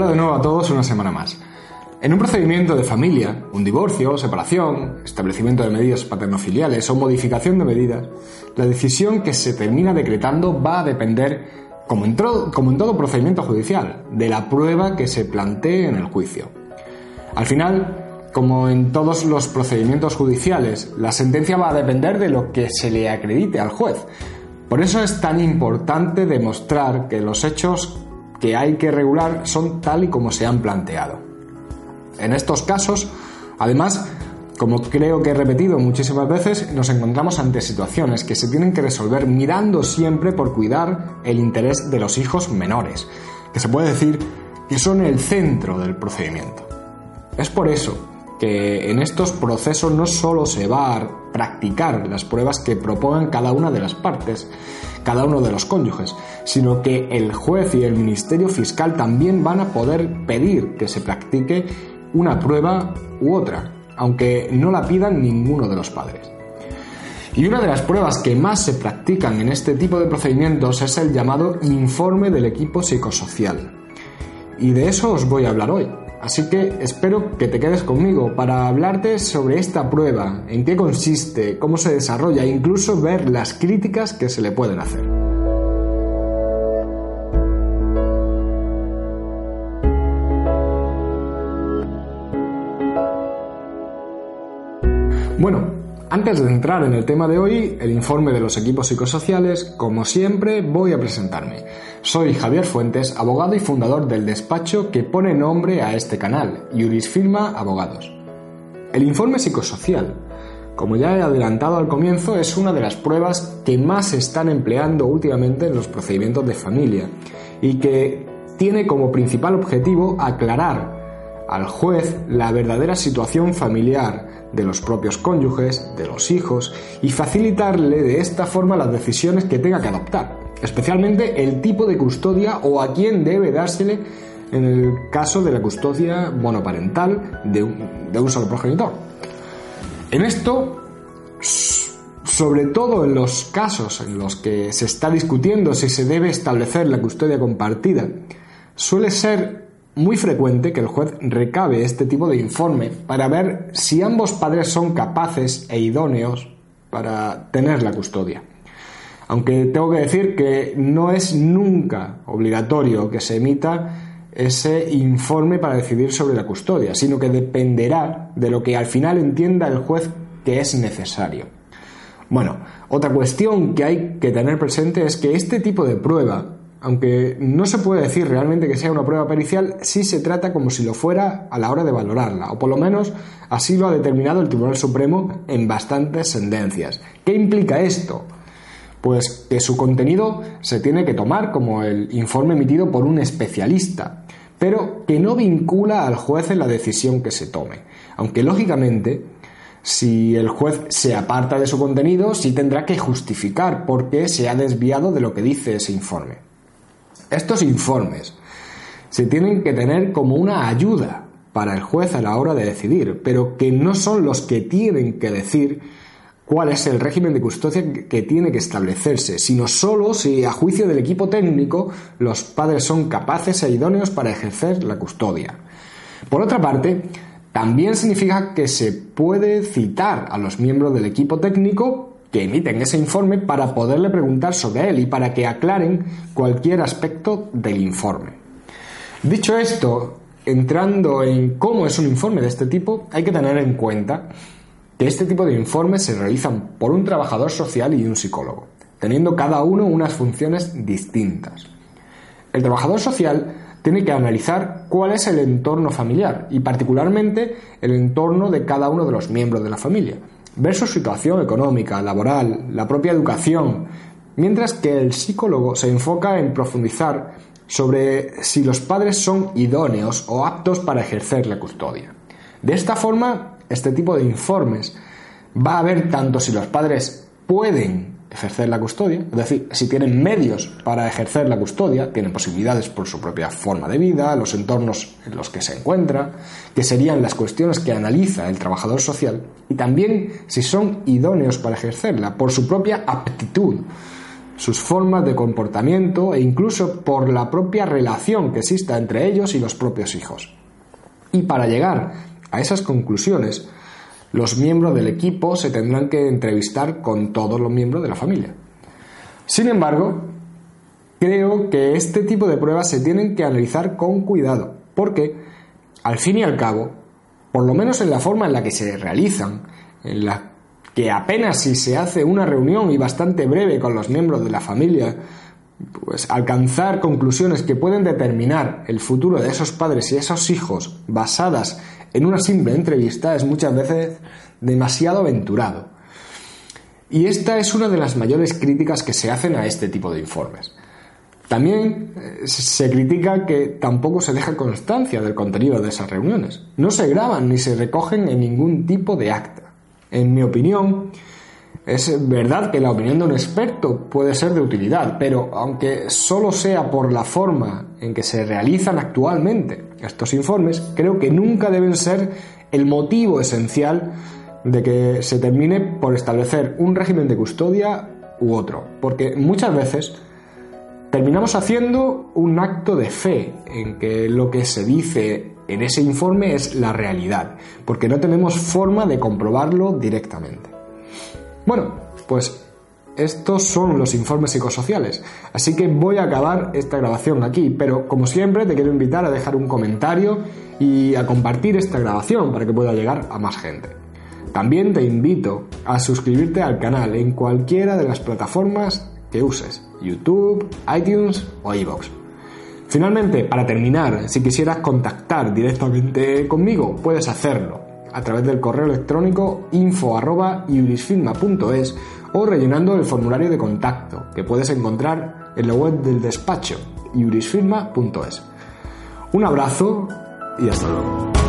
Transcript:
Hola de nuevo a todos una semana más. En un procedimiento de familia, un divorcio, separación, establecimiento de medidas paternofiliales o modificación de medidas, la decisión que se termina decretando va a depender, como en, como en todo procedimiento judicial, de la prueba que se plantee en el juicio. Al final, como en todos los procedimientos judiciales, la sentencia va a depender de lo que se le acredite al juez. Por eso es tan importante demostrar que los hechos que hay que regular son tal y como se han planteado. En estos casos, además, como creo que he repetido muchísimas veces, nos encontramos ante situaciones que se tienen que resolver mirando siempre por cuidar el interés de los hijos menores, que se puede decir que son el centro del procedimiento. Es por eso que en estos procesos no solo se va a practicar las pruebas que propongan cada una de las partes, cada uno de los cónyuges, sino que el juez y el Ministerio Fiscal también van a poder pedir que se practique una prueba u otra, aunque no la pidan ninguno de los padres. Y una de las pruebas que más se practican en este tipo de procedimientos es el llamado informe del equipo psicosocial. Y de eso os voy a hablar hoy. Así que espero que te quedes conmigo para hablarte sobre esta prueba, en qué consiste, cómo se desarrolla e incluso ver las críticas que se le pueden hacer. Bueno, antes de entrar en el tema de hoy, el informe de los equipos psicosociales, como siempre, voy a presentarme. Soy Javier Fuentes, abogado y fundador del despacho que pone nombre a este canal, Firma Abogados. El informe psicosocial, como ya he adelantado al comienzo, es una de las pruebas que más se están empleando últimamente en los procedimientos de familia y que tiene como principal objetivo aclarar al juez la verdadera situación familiar de los propios cónyuges, de los hijos, y facilitarle de esta forma las decisiones que tenga que adoptar, especialmente el tipo de custodia o a quién debe dársele en el caso de la custodia monoparental de un, de un solo progenitor. En esto, sobre todo en los casos en los que se está discutiendo si se debe establecer la custodia compartida, suele ser muy frecuente que el juez recabe este tipo de informe para ver si ambos padres son capaces e idóneos para tener la custodia. Aunque tengo que decir que no es nunca obligatorio que se emita ese informe para decidir sobre la custodia, sino que dependerá de lo que al final entienda el juez que es necesario. Bueno, otra cuestión que hay que tener presente es que este tipo de prueba aunque no se puede decir realmente que sea una prueba pericial, sí se trata como si lo fuera a la hora de valorarla, o por lo menos así lo ha determinado el Tribunal Supremo en bastantes sentencias. ¿Qué implica esto? Pues que su contenido se tiene que tomar como el informe emitido por un especialista, pero que no vincula al juez en la decisión que se tome. Aunque lógicamente, si el juez se aparta de su contenido, sí tendrá que justificar por qué se ha desviado de lo que dice ese informe. Estos informes se tienen que tener como una ayuda para el juez a la hora de decidir, pero que no son los que tienen que decir cuál es el régimen de custodia que tiene que establecerse, sino solo si a juicio del equipo técnico los padres son capaces e idóneos para ejercer la custodia. Por otra parte, también significa que se puede citar a los miembros del equipo técnico que emiten ese informe para poderle preguntar sobre él y para que aclaren cualquier aspecto del informe. Dicho esto, entrando en cómo es un informe de este tipo, hay que tener en cuenta que este tipo de informes se realizan por un trabajador social y un psicólogo, teniendo cada uno unas funciones distintas. El trabajador social tiene que analizar cuál es el entorno familiar y particularmente el entorno de cada uno de los miembros de la familia, ver su situación económica, laboral, la propia educación, mientras que el psicólogo se enfoca en profundizar sobre si los padres son idóneos o aptos para ejercer la custodia. De esta forma, este tipo de informes va a ver tanto si los padres pueden ejercer la custodia, es decir, si tienen medios para ejercer la custodia, tienen posibilidades por su propia forma de vida, los entornos en los que se encuentra, que serían las cuestiones que analiza el trabajador social, y también si son idóneos para ejercerla por su propia aptitud, sus formas de comportamiento e incluso por la propia relación que exista entre ellos y los propios hijos. Y para llegar a esas conclusiones, los miembros del equipo se tendrán que entrevistar con todos los miembros de la familia. Sin embargo, creo que este tipo de pruebas se tienen que analizar con cuidado, porque, al fin y al cabo, por lo menos en la forma en la que se realizan, en la que apenas si se hace una reunión y bastante breve con los miembros de la familia, pues alcanzar conclusiones que pueden determinar el futuro de esos padres y esos hijos basadas en una simple entrevista es muchas veces demasiado aventurado. Y esta es una de las mayores críticas que se hacen a este tipo de informes. También eh, se critica que tampoco se deja constancia del contenido de esas reuniones. No se graban ni se recogen en ningún tipo de acta. En mi opinión, es verdad que la opinión de un experto puede ser de utilidad, pero aunque solo sea por la forma en que se realizan actualmente estos informes, creo que nunca deben ser el motivo esencial de que se termine por establecer un régimen de custodia u otro, porque muchas veces terminamos haciendo un acto de fe en que lo que se dice en ese informe es la realidad, porque no tenemos forma de comprobarlo directamente. Bueno, pues estos son los informes psicosociales, así que voy a acabar esta grabación aquí, pero como siempre te quiero invitar a dejar un comentario y a compartir esta grabación para que pueda llegar a más gente. También te invito a suscribirte al canal en cualquiera de las plataformas que uses, YouTube, iTunes o iVoox. Finalmente, para terminar, si quisieras contactar directamente conmigo, puedes hacerlo a través del correo electrónico info.iurisfilma.es o rellenando el formulario de contacto que puedes encontrar en la web del despacho iurisfilma.es. Un abrazo y hasta luego.